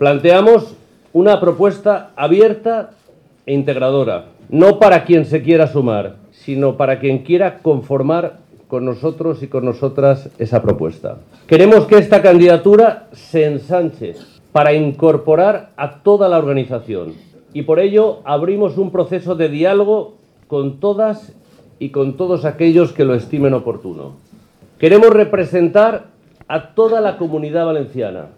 Planteamos una propuesta abierta e integradora, no para quien se quiera sumar, sino para quien quiera conformar con nosotros y con nosotras esa propuesta. Queremos que esta candidatura se ensanche para incorporar a toda la organización y por ello abrimos un proceso de diálogo con todas y con todos aquellos que lo estimen oportuno. Queremos representar a toda la comunidad valenciana,